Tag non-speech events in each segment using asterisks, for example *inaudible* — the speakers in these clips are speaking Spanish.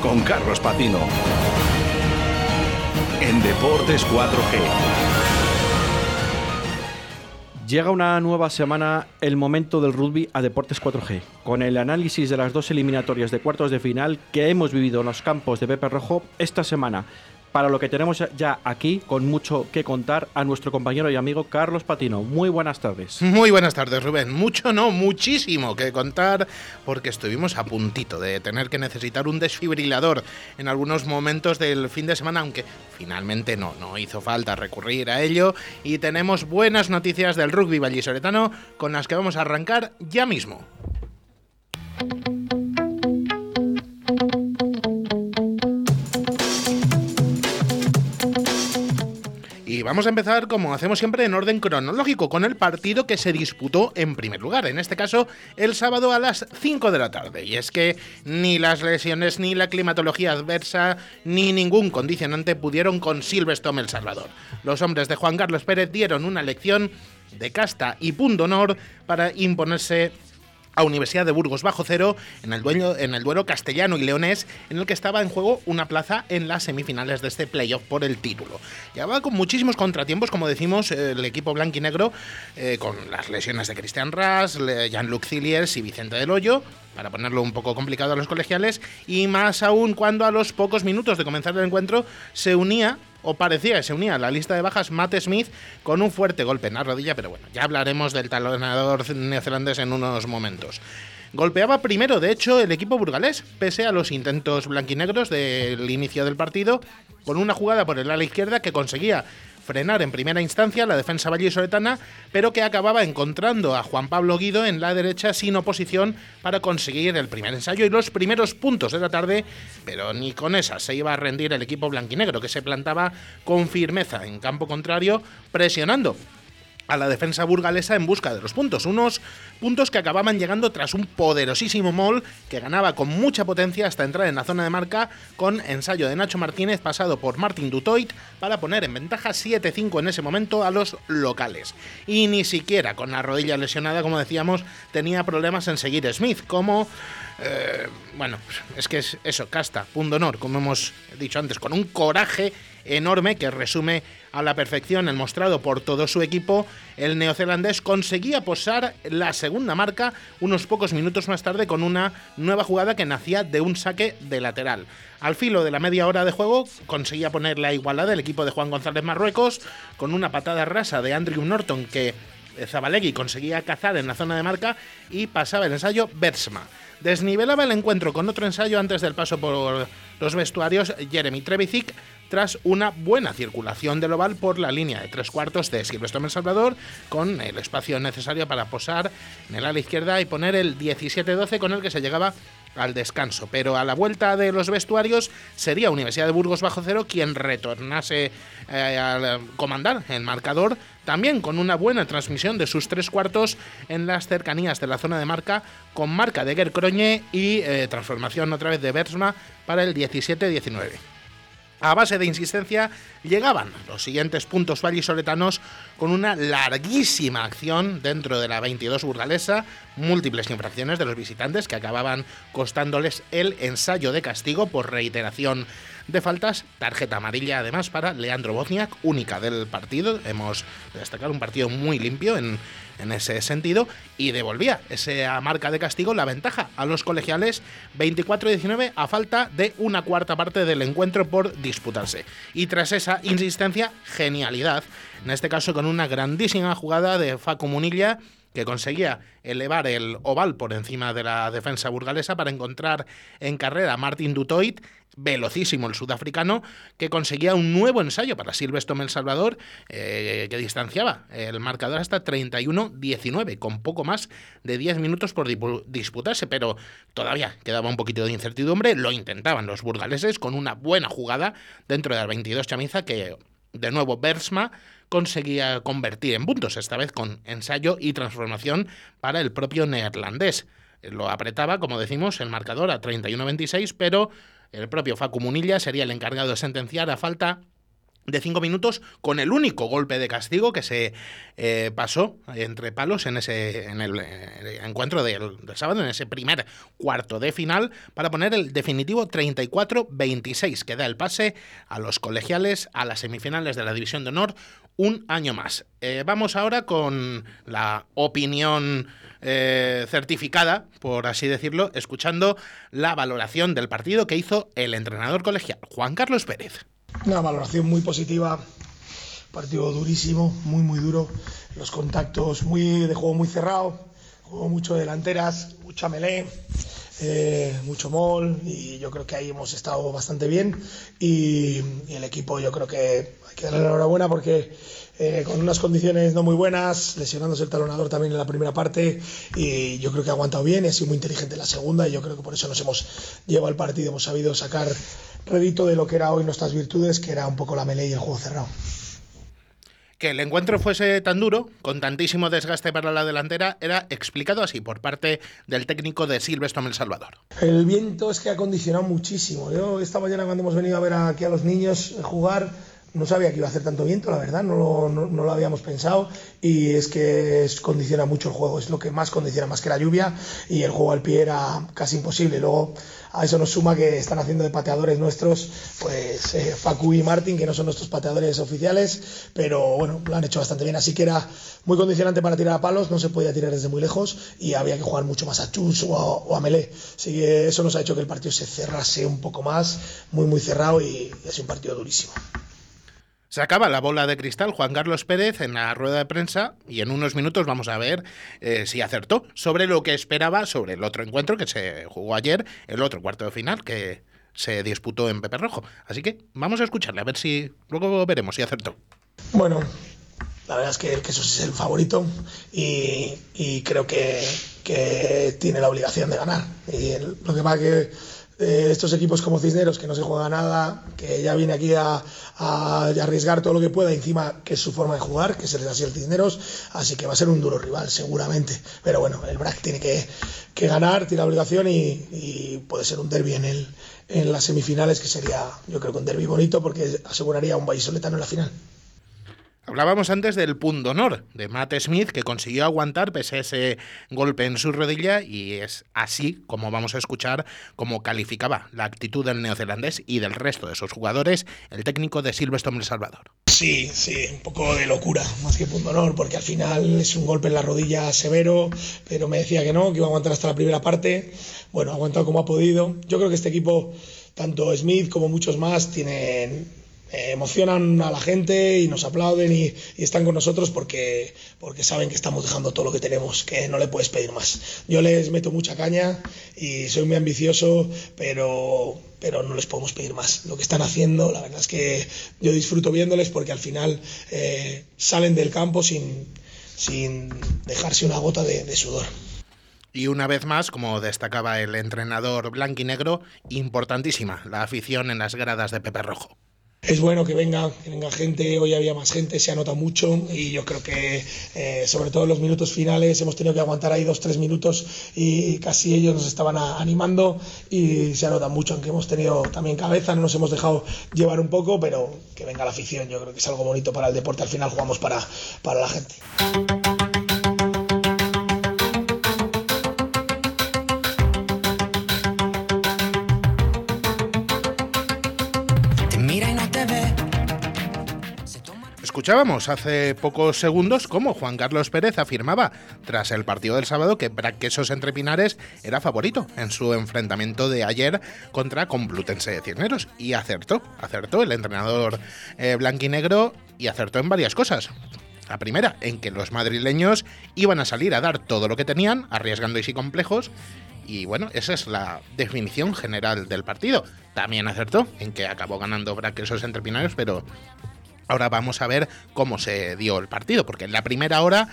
con Carlos Patino. En Deportes 4G. Llega una nueva semana el momento del rugby a Deportes 4G, con el análisis de las dos eliminatorias de cuartos de final que hemos vivido en los campos de Pepe Rojo esta semana para lo que tenemos ya aquí, con mucho que contar, a nuestro compañero y amigo Carlos Patino. Muy buenas tardes. Muy buenas tardes, Rubén. Mucho no, muchísimo que contar, porque estuvimos a puntito de tener que necesitar un desfibrilador en algunos momentos del fin de semana, aunque finalmente no, no hizo falta recurrir a ello. Y tenemos buenas noticias del rugby vallisoletano con las que vamos a arrancar ya mismo. Vamos a empezar, como hacemos siempre, en orden cronológico, con el partido que se disputó en primer lugar, en este caso el sábado a las 5 de la tarde. Y es que ni las lesiones, ni la climatología adversa, ni ningún condicionante pudieron con Silverstone El Salvador. Los hombres de Juan Carlos Pérez dieron una lección de casta y punto honor para imponerse a Universidad de Burgos bajo cero en el, dueño, en el duelo castellano y leonés, en el que estaba en juego una plaza en las semifinales de este playoff por el título. va con muchísimos contratiempos, como decimos, el equipo blanquinegro, eh, con las lesiones de Cristian Ras, Jean-Luc Cilliers y Vicente del Hoyo, para ponerlo un poco complicado a los colegiales, y más aún cuando a los pocos minutos de comenzar el encuentro se unía o parecía que se unía a la lista de bajas Matt Smith con un fuerte golpe en la rodilla, pero bueno, ya hablaremos del talonador neozelandés en unos momentos. Golpeaba primero, de hecho, el equipo burgalés, pese a los intentos blanquinegros del inicio del partido, con una jugada por el ala izquierda que conseguía frenar en primera instancia la defensa vallisoletana, pero que acababa encontrando a Juan Pablo Guido en la derecha sin oposición para conseguir el primer ensayo y los primeros puntos de la tarde, pero ni con esa se iba a rendir el equipo blanquinegro, que se plantaba con firmeza en campo contrario, presionando a la defensa burgalesa en busca de los puntos. Unos puntos que acababan llegando tras un poderosísimo mol que ganaba con mucha potencia hasta entrar en la zona de marca con ensayo de Nacho Martínez pasado por Martin Dutoit para poner en ventaja 7-5 en ese momento a los locales. Y ni siquiera con la rodilla lesionada, como decíamos, tenía problemas en seguir Smith, como... Eh, bueno, es que es eso, casta, punto honor, como hemos dicho antes, con un coraje enorme que resume a la perfección el mostrado por todo su equipo, el neozelandés conseguía posar la segunda marca unos pocos minutos más tarde con una nueva jugada que nacía de un saque de lateral. Al filo de la media hora de juego conseguía poner la igualdad del equipo de Juan González Marruecos con una patada rasa de Andrew Norton que Zabalegui conseguía cazar en la zona de marca y pasaba el ensayo Bersma. Desnivelaba el encuentro con otro ensayo antes del paso por los vestuarios Jeremy Trevicic tras una buena circulación del oval por la línea de tres cuartos de Silvestre Salvador, con el espacio necesario para posar en el ala izquierda y poner el 17-12 con el que se llegaba al descanso. Pero a la vuelta de los vestuarios sería Universidad de Burgos bajo cero quien retornase eh, a comandar el marcador, también con una buena transmisión de sus tres cuartos en las cercanías de la zona de marca, con marca de Gercroñe y eh, transformación otra vez de Bersma para el 17-19. A base de insistencia llegaban los siguientes puntos vallisoletanos con una larguísima acción dentro de la 22 burgalesa, múltiples infracciones de los visitantes que acababan costándoles el ensayo de castigo por reiteración de faltas, tarjeta amarilla además para Leandro Bozniak, única del partido, hemos destacado un partido muy limpio en, en ese sentido y devolvía esa marca de castigo la ventaja a los colegiales 24-19 a falta de una cuarta parte del encuentro por disputarse. Y tras esa insistencia, genialidad, en este caso con una grandísima jugada de Facu Munilla que conseguía elevar el oval por encima de la defensa burgalesa para encontrar en carrera a Martin Dutoit, velocísimo el sudafricano, que conseguía un nuevo ensayo para Silvestre El Salvador, eh, que distanciaba el marcador hasta 31-19, con poco más de 10 minutos por disputarse, pero todavía quedaba un poquito de incertidumbre, lo intentaban los burgaleses con una buena jugada dentro de la 22 chamiza que de nuevo Bersma conseguía convertir en puntos, esta vez con ensayo y transformación para el propio neerlandés. Lo apretaba, como decimos, el marcador a 31-26, pero el propio Facu Munilla sería el encargado de sentenciar a falta de cinco minutos con el único golpe de castigo que se eh, pasó entre palos en ese en el, eh, encuentro del, sábado, en ese primer cuarto de final, para poner el definitivo 34-26, que da el pase a los colegiales a las semifinales de la División de Honor un año más. Eh, vamos ahora con la opinión certificada, por así decirlo, escuchando la valoración del partido que hizo el entrenador colegial, Juan Carlos Pérez. Una valoración muy positiva, partido durísimo, muy muy duro, los contactos muy de juego muy cerrado, juego mucho delanteras, mucha melé, eh, mucho mol y yo creo que ahí hemos estado bastante bien y, el equipo yo creo que hay que darle la enhorabuena porque eh, con unas condiciones no muy buenas, lesionándose el talonador también en la primera parte y yo creo que ha aguantado bien, ha sido muy inteligente en la segunda y yo creo que por eso nos hemos llevado al partido, hemos sabido sacar redito de lo que era hoy nuestras virtudes, que era un poco la melee y el juego cerrado. Que el encuentro fuese tan duro, con tantísimo desgaste para la delantera, era explicado así por parte del técnico de Silvestre El Salvador. El viento es que ha condicionado muchísimo. Yo esta mañana cuando hemos venido a ver aquí a los niños jugar, no sabía que iba a hacer tanto viento, la verdad, no lo, no, lo, habíamos pensado y es que es, condiciona mucho el juego, es lo que más condiciona más que la lluvia y el juego al pie era casi imposible. Luego a eso nos suma que están haciendo de pateadores nuestros, pues eh, Facu y Martín, que no son nuestros pateadores oficiales, pero bueno, lo han hecho bastante bien. Así que era muy condicionante para tirar a palos, no se podía tirar desde muy lejos y había que jugar mucho más a chus o a, melé. Así que eso nos ha hecho que el partido se cerrase un poco más, muy, muy cerrado y, sido un partido durísimo. Se acaba la bola de cristal Juan Carlos Pérez en la rueda de prensa y en unos minutos vamos a ver eh, si acertó sobre lo que esperaba sobre el otro encuentro que se jugó ayer, el otro cuarto de final que se disputó en Pepe Rojo. Así que vamos a escucharle, a ver si luego veremos si acertó. Bueno, la verdad es que el queso es el favorito y, creo que, tiene la obligación de ganar. Y lo que pasa que eh, estos equipos como Cisneros, que no se juega nada, que ya viene aquí a, arriesgar todo lo que pueda, encima que es su forma de jugar, que es así el Cisneros, así que va a ser un duro rival, seguramente. Pero bueno, el BRAC tiene que, ganar, tiene la obligación y, puede ser un derby en, el, en las semifinales, que sería, yo creo que un derby bonito, porque aseguraría un vallisoletano en la final. Hablábamos antes del punto honor de Matt Smith, que consiguió aguantar pese a ese golpe en su rodilla, y es así como vamos a escuchar cómo calificaba la actitud del neozelandés y del resto de sus jugadores el técnico de Silverstone El Salvador. Sí, sí, un poco de locura, más que punto honor, porque al final es un golpe en la rodilla severo, pero me decía que no, que iba a aguantar hasta la primera parte. Bueno, ha aguantado como ha podido. Yo creo que este equipo, tanto Smith como muchos más, tienen eh, emocionan a la gente y nos aplauden y, están con nosotros porque, porque saben que estamos dejando todo lo que tenemos, que no le puedes pedir más. Yo les meto mucha caña y soy muy ambicioso, pero, pero no les podemos pedir más. Lo que están haciendo, la verdad es que yo disfruto viéndoles porque al final eh, salen del campo sin, sin dejarse una gota de, de sudor. Y una vez más, como destacaba el entrenador blanquinegro, importantísima la afición en las gradas de Pepe Rojo es bueno que venga, venga gente, hoy había más gente, se anota mucho y yo creo que eh, sobre todo en los minutos finales hemos tenido que aguantar ahí dos, tres minutos y casi ellos nos estaban animando y se anota mucho, aunque hemos tenido también cabeza, no nos hemos dejado llevar un poco, pero que venga la afición, yo creo que es algo bonito para el deporte, al final jugamos para, para la gente. Escuchábamos hace pocos segundos cómo Juan Carlos Pérez afirmaba, tras el partido del sábado, que Braquesos entre Pinares era favorito en su enfrentamiento de ayer contra Complutense de Cisneros. Y acertó, acertó el entrenador eh, blanquinegro y acertó en varias cosas. La primera, en que los madrileños iban a salir a dar todo lo que tenían, arriesgando y complejos, y bueno, esa es la definición general del partido. También acertó en que acabó ganando Braquesos entre Pinares, pero Ahora vamos a ver cómo se dio el partido, porque en la primera hora,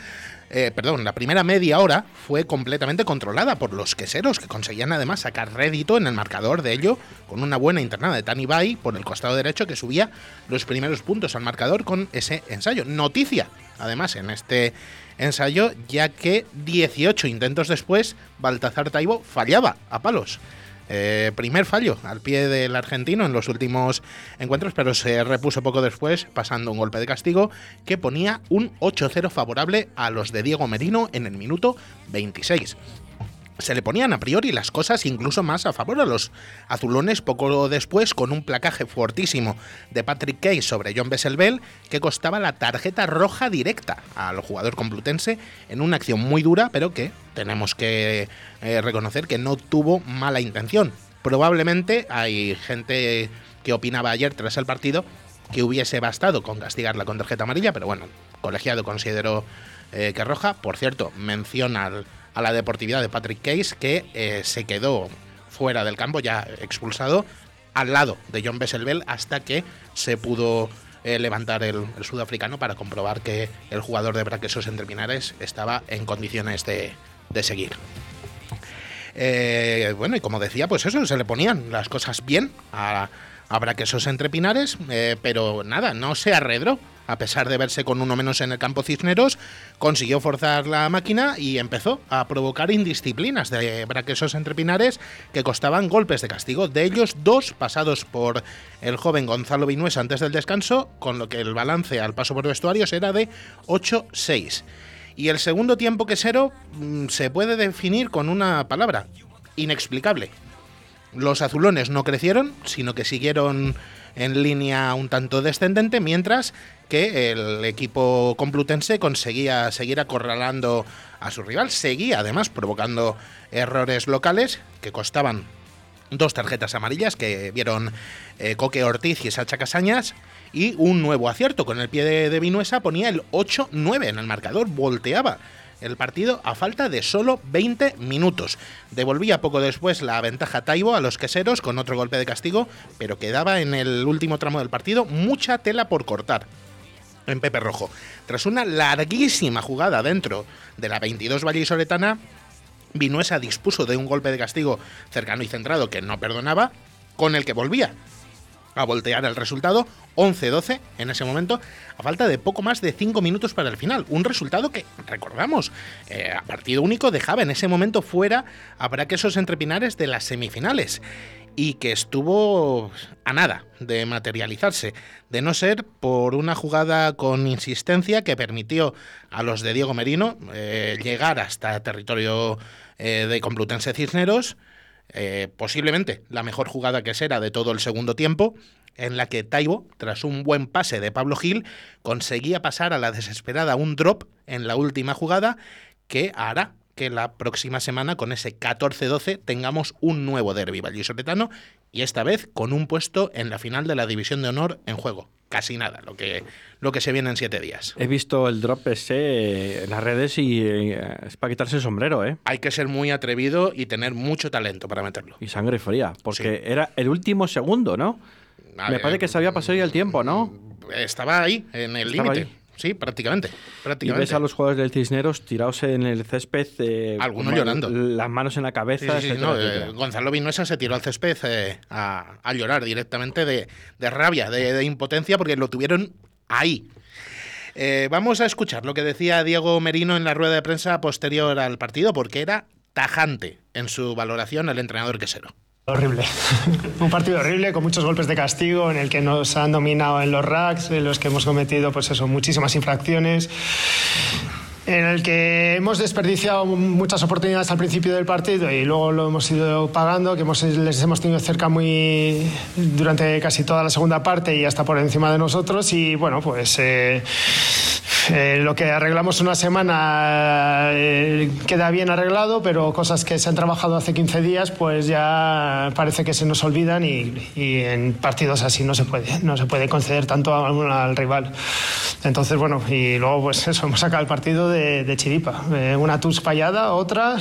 eh, perdón, la primera media hora fue completamente controlada por los queseros, que conseguían además sacar rédito en el marcador de ello, con una buena internada de Tani Bay por el costado derecho, que subía los primeros puntos al marcador con ese ensayo. Noticia, además, en este ensayo, ya que 18 intentos después, Baltazar Taibo fallaba a palos. Eh, primer fallo al pie del argentino en los últimos encuentros, pero se repuso poco después, pasando un golpe de castigo que ponía un 8-0 favorable a los de Diego Merino en el minuto 26 se le ponían a priori las cosas incluso más a favor a los azulones poco después con un placaje fortísimo de Patrick Kay sobre John Besselbel que costaba la tarjeta roja directa al jugador complutense en una acción muy dura pero que tenemos que eh, reconocer que no tuvo mala intención. Probablemente hay gente que opinaba ayer tras el partido que hubiese bastado con castigarla con tarjeta amarilla, pero bueno, colegiado consideró eh, que roja. Por cierto, menciona al a la deportividad de Patrick Case, que eh, se quedó fuera del campo, ya expulsado, al lado de John Besselbel, hasta que se pudo eh, levantar el, sudafricano para comprobar que el jugador de Braquesos entre Pinares estaba en condiciones de, seguir. Eh, bueno, y como decía, pues eso, se le ponían las cosas bien a, a Braquesos entre Pinares, pero nada, no se arredró a pesar de verse con uno menos en el campo Cisneros, consiguió forzar la máquina y empezó a provocar indisciplinas de braquesos entre pinares que costaban golpes de castigo. De ellos, dos pasados por el joven Gonzalo Vinuesa antes del descanso, con lo que el balance al paso por vestuarios era de 8-6. Y el segundo tiempo quesero mm, se puede definir con una palabra, inexplicable. Los azulones no crecieron, sino que siguieron en línea un tanto descendente, mientras que el equipo complutense conseguía seguir acorralando a su rival, seguía además provocando errores locales que costaban dos tarjetas amarillas que vieron eh, Coque Ortiz y Sacha Casañas y un nuevo acierto. Con el pie de, de Vinuesa ponía el 8-9 en el marcador, volteaba el partido a falta de solo 20 minutos. Devolvía poco después la ventaja Taibo a los queseros con otro golpe de castigo, pero quedaba en el último tramo del partido mucha tela por cortar en Pepe Rojo. Tras una larguísima jugada dentro de la 22 vallisoletana, Vinuesa dispuso de un golpe de castigo cercano y centrado que no perdonaba, con el que volvía a voltear el resultado 11-12 en ese momento, a falta de poco más de 5 minutos para el final. Un resultado que, recordamos, eh, a partido único dejaba en ese momento fuera a Braquesos Entrepinares de las semifinales y que estuvo a nada de materializarse, de no ser por una jugada con insistencia que permitió a los de Diego Merino eh, llegar hasta territorio eh, de Complutense Cisneros, eh, posiblemente la mejor jugada que será de todo el segundo tiempo, en la que Taibo, tras un buen pase de Pablo Gil, conseguía pasar a la desesperada un drop en la última jugada que hará que la próxima semana con ese 14-12 tengamos un nuevo derby vallisoletano y esta vez con un puesto en la final de la División de Honor en juego. Casi nada, lo que, lo que se viene en siete días. He visto el drop ese en las redes y eh, es para quitarse el sombrero, ¿eh? Hay que ser muy atrevido y tener mucho talento para meterlo. Y sangre fría, porque era el último segundo, ¿no? Me parece que se había pasado ya el tiempo, ¿no? Estaba ahí, en el límite. Sí, prácticamente, prácticamente. Y ves a los jugadores del Cisneros tirados en el césped. Eh, Algunos llorando. Las manos en la cabeza. Sí, no, eh, Gonzalo Vinuesa se tiró al césped eh, a, llorar directamente de, rabia, de, impotencia, porque lo tuvieron ahí. vamos a escuchar lo que decía Diego Merino en la rueda de prensa posterior al partido, porque era tajante en su valoración el entrenador quesero. Horrible. *laughs* Un partido horrible con muchos golpes de castigo en el que nos han dominado en los racks, en los que hemos cometido pues eso, muchísimas infracciones en el que hemos desperdiciado muchas oportunidades al principio del partido y luego lo hemos ido pagando, que hemos, les hemos tenido cerca muy durante casi toda la segunda parte y hasta por encima de nosotros y bueno pues eh, eh, lo que arreglamos una semana eh, queda bien arreglado, pero cosas que se han trabajado hace 15 días, pues ya parece que se nos olvidan y, en partidos así no se puede, no se puede conceder tanto al rival. Entonces, bueno, y luego pues eso, hemos sacado el partido de, chiripa. Eh, una tus fallada, otra,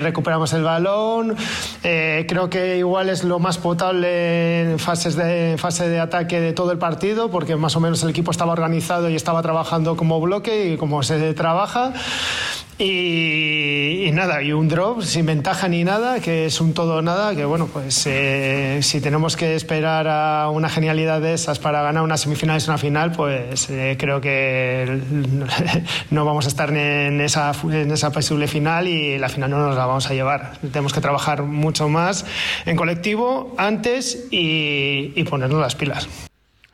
recuperamos el balón, creo que igual es lo más potable en fases de, fase de ataque de todo el partido, porque más o menos el equipo estaba organizado y estaba trabajando como bloque y como se trabaja. Y, nada, y un drop sin ventaja ni nada, que es un todo o nada, que bueno, pues eh, si tenemos que esperar a una genialidad de esas para ganar una semifinal y una final, pues eh, creo que *laughs* no vamos a estar en esa, en esa posible final y la final no nos la vamos a llevar. Tenemos que trabajar mucho más en colectivo antes y, y ponernos las pilas.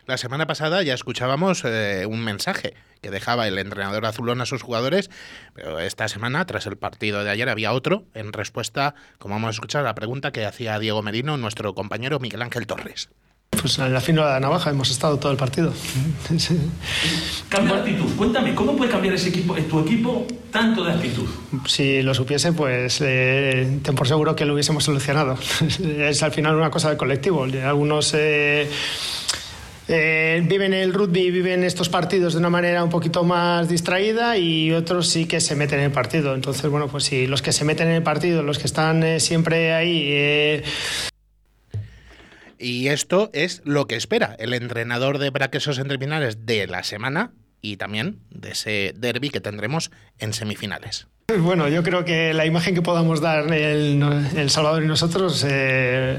La semana pasada ya escuchábamos eh, un mensaje que dejaba el entrenador azulón a sus jugadores, pero esta semana, tras el partido de ayer, había otro en respuesta, como hemos escuchado, a la pregunta que hacía Diego Merino, nuestro compañero Miguel Ángel Torres. Pues en la fino de la navaja hemos estado todo el partido. Cambia de actitud. Cuéntame, ¿cómo puede cambiar ese equipo, tu equipo tanto de actitud? Si lo supiese, pues eh, ten por seguro que lo hubiésemos solucionado. *laughs* es al final una cosa del colectivo. Algunos eh, eh, viven el rugby, viven estos partidos de una manera un poquito más distraída y otros sí que se meten en el partido. Entonces, bueno, pues si los que se meten en el partido, los que están eh, siempre ahí... Eh, y esto es lo que espera el entrenador de braquesos entrepinales de la semana y también de ese derby que tendremos en semifinales. *laughs* Bueno, yo creo que la imagen que podamos dar el, Salvador y nosotros, eh,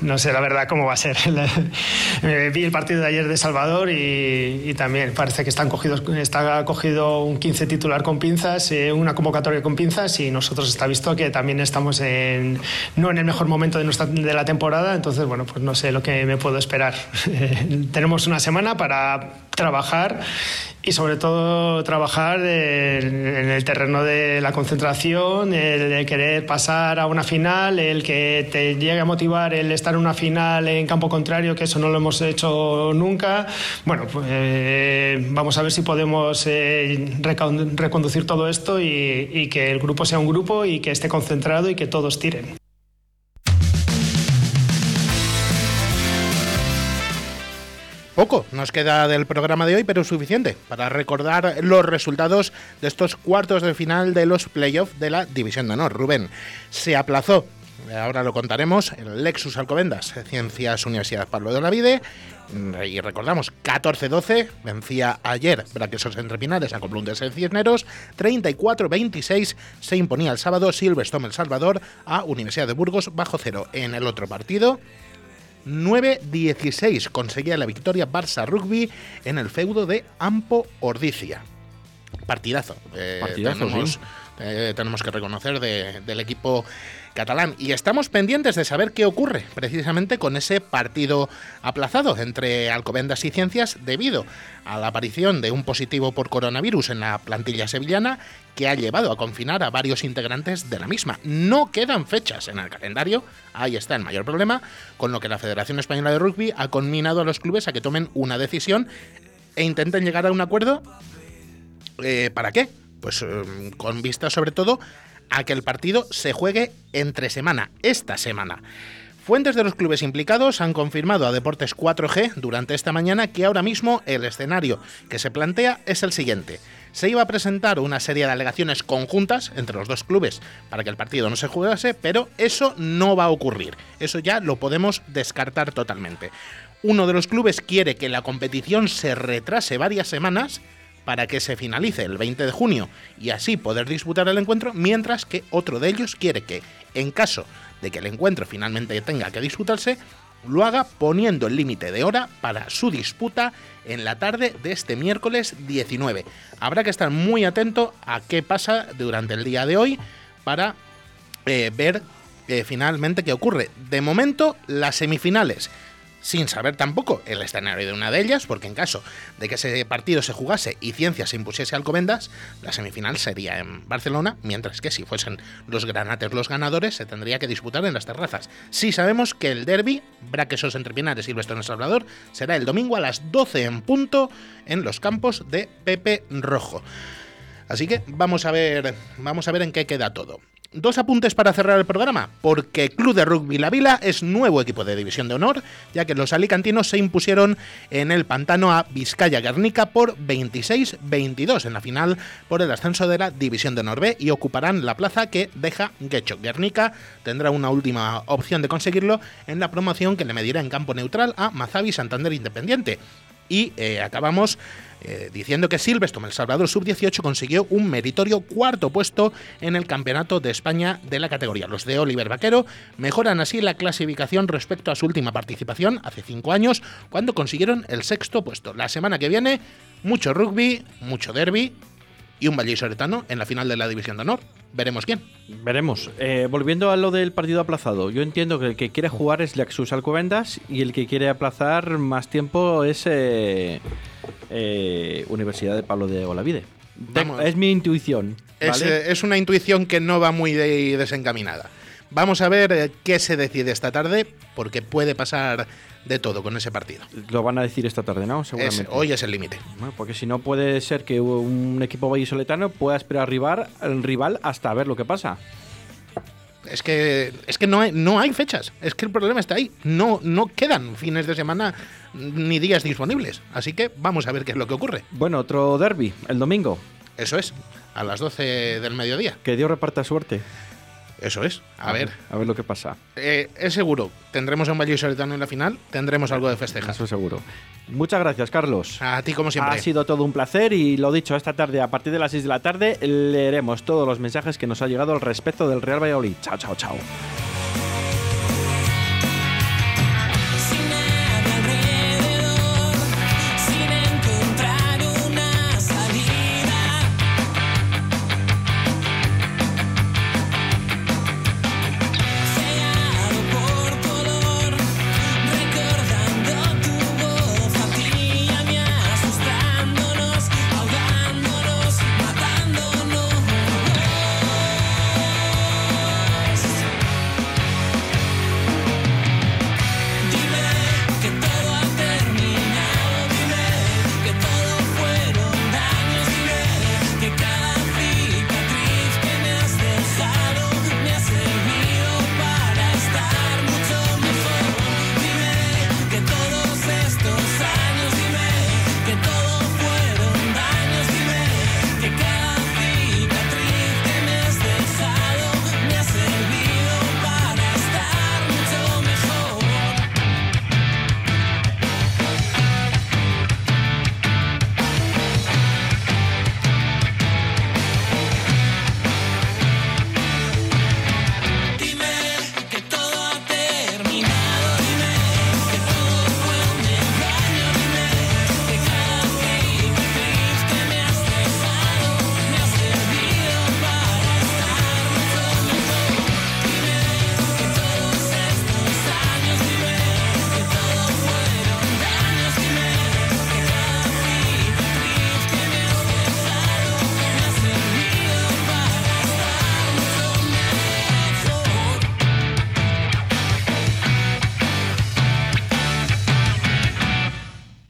no sé, la verdad cómo va a ser. *laughs* Vi el partido de ayer de Salvador y, también parece que está cogido un 15 titular con pinzas, eh, una convocatoria con pinzas y nosotros está visto que también estamos en, no en el mejor momento de, de la temporada, entonces bueno, pues no sé lo que me puedo esperar. *laughs* tenemos una semana para trabajar y sobre todo trabajar en el terreno de la concentración, el de querer pasar a una final, el que te llegue a motivar el estar en una final en campo contrario, que eso no lo hemos hecho nunca. Bueno, pues eh, vamos a ver si podemos eh, reconducir todo esto y que el grupo sea un grupo y que esté concentrado y que todos tiren. Poco nos queda del programa de hoy, pero suficiente para recordar los resultados de estos cuartos de final de los playoffs de la División de Honor. Rubén, se aplazó, ahora lo contaremos, el Lexus Alcobendas, Ciencias Universidad Pablo de la Vide, y recordamos, 14-12, vencía ayer Braquesos Entre Pinares a Coplundes en Cisneros, 34-26 se imponía el sábado Silverstone El Salvador a Universidad de Burgos bajo cero. En el otro partido, 9-16 conseguía la victoria Barça Rugby en el feudo de Ampo Ordicia. Partidazo. Eh, tenemos, eh, tenemos, que reconocer del equipo catalán. Y estamos pendientes de saber qué ocurre precisamente con ese partido aplazado entre Alcobendas y Ciencias debido a la aparición de un positivo por coronavirus en la plantilla sevillana que ha llevado a confinar a varios integrantes de la misma. No quedan fechas en el calendario, ahí está el mayor problema, con lo que la Federación Española de Rugby ha conminado a los clubes a que tomen una decisión e intenten llegar a un acuerdo. Eh, ¿Para qué? Pues eh, con vista sobre todo a que el partido se juegue entre semana, esta semana. Fuentes de los clubes implicados han confirmado a Deportes 4G durante esta mañana que ahora mismo el escenario que se plantea es el siguiente. Se iba a presentar una serie de alegaciones conjuntas entre los dos clubes para que el partido no se jugase, pero eso no va a ocurrir. Eso ya lo podemos descartar totalmente. Uno de los clubes quiere que la competición se retrase varias semanas para que se finalice el 20 de junio y así poder disputar el encuentro, mientras que otro de ellos quiere que, en caso de que el encuentro finalmente tenga que disputarse, lo haga poniendo el límite de hora para su disputa en la tarde de este miércoles 19. Habrá que estar muy atento a qué pasa durante el día de hoy para eh, ver eh, finalmente qué ocurre. De momento, las semifinales sin saber tampoco el escenario de una de ellas, porque en caso de que ese partido se jugase y Ciencia se impusiese al Alcobendas, la semifinal sería en Barcelona, mientras que si fuesen los granates los ganadores, se tendría que disputar en las terrazas. Sí sabemos que el derby, Braquesos entre Pinares y El Salvador, será el domingo a las 12 en punto en los campos de Pepe Rojo. Así que vamos a ver, vamos a ver en qué queda todo. Dos apuntes para cerrar el programa, porque Club de Rugby La Vila es nuevo equipo de División de Honor, ya que los alicantinos se impusieron en el pantano a Vizcaya Guernica por 26-22 en la final por el ascenso de la División de Honor B y ocuparán la plaza que deja Guecho. Guernica tendrá una última opción de conseguirlo en la promoción que le medirá en campo neutral a Mazavi Santander Independiente Y eh, acabamos eh, diciendo que Silvestre, El Salvador Sub-18, consiguió un meritorio cuarto puesto en el Campeonato de España de la categoría. Los de Oliver Vaquero mejoran así la clasificación respecto a su última participación, hace cinco años, cuando consiguieron el sexto puesto. La semana que viene, mucho rugby, mucho derby y un vallisoletano en la final de la División de Honor. Veremos quién. Veremos. Eh, volviendo a lo del partido aplazado, yo entiendo que el que quiere jugar es Lexus Alcobendas y el que quiere aplazar más tiempo es eh, eh, Universidad de Pablo de Olavide. Vamos. Es mi intuición. Es, ¿vale? eh, es una intuición que no va muy de- desencaminada. Vamos a ver eh, qué se decide esta tarde, porque puede pasar de todo con ese partido. Lo van a decir esta tarde, ¿no? Es- Seguramente. hoy es el límite. Bueno, porque si no puede ser que un equipo vallisoletano pueda esperar a rival, al rival hasta ver lo que pasa. Es que, es que no, hay, no hay fechas. Es que el problema está ahí. No, no quedan fines de semana ni días disponibles. Así que vamos a ver qué es lo que ocurre. Bueno, otro derby, el domingo. Eso es, a las 12 del mediodía. Que Dios reparta suerte. Eso es. A ver, A ver lo que pasa. eh, es seguro. Tendremos a un Vallisoletano en la final. Tendremos algo de festejar. Eso seguro. Muchas gracias, Carlos. A ti, como siempre. Ha sido todo un placer y lo dicho, esta tarde, a partir de las 6 de la tarde, leeremos todos los mensajes que nos ha llegado al respecto del Real Valladolid. Chao, chao, chao.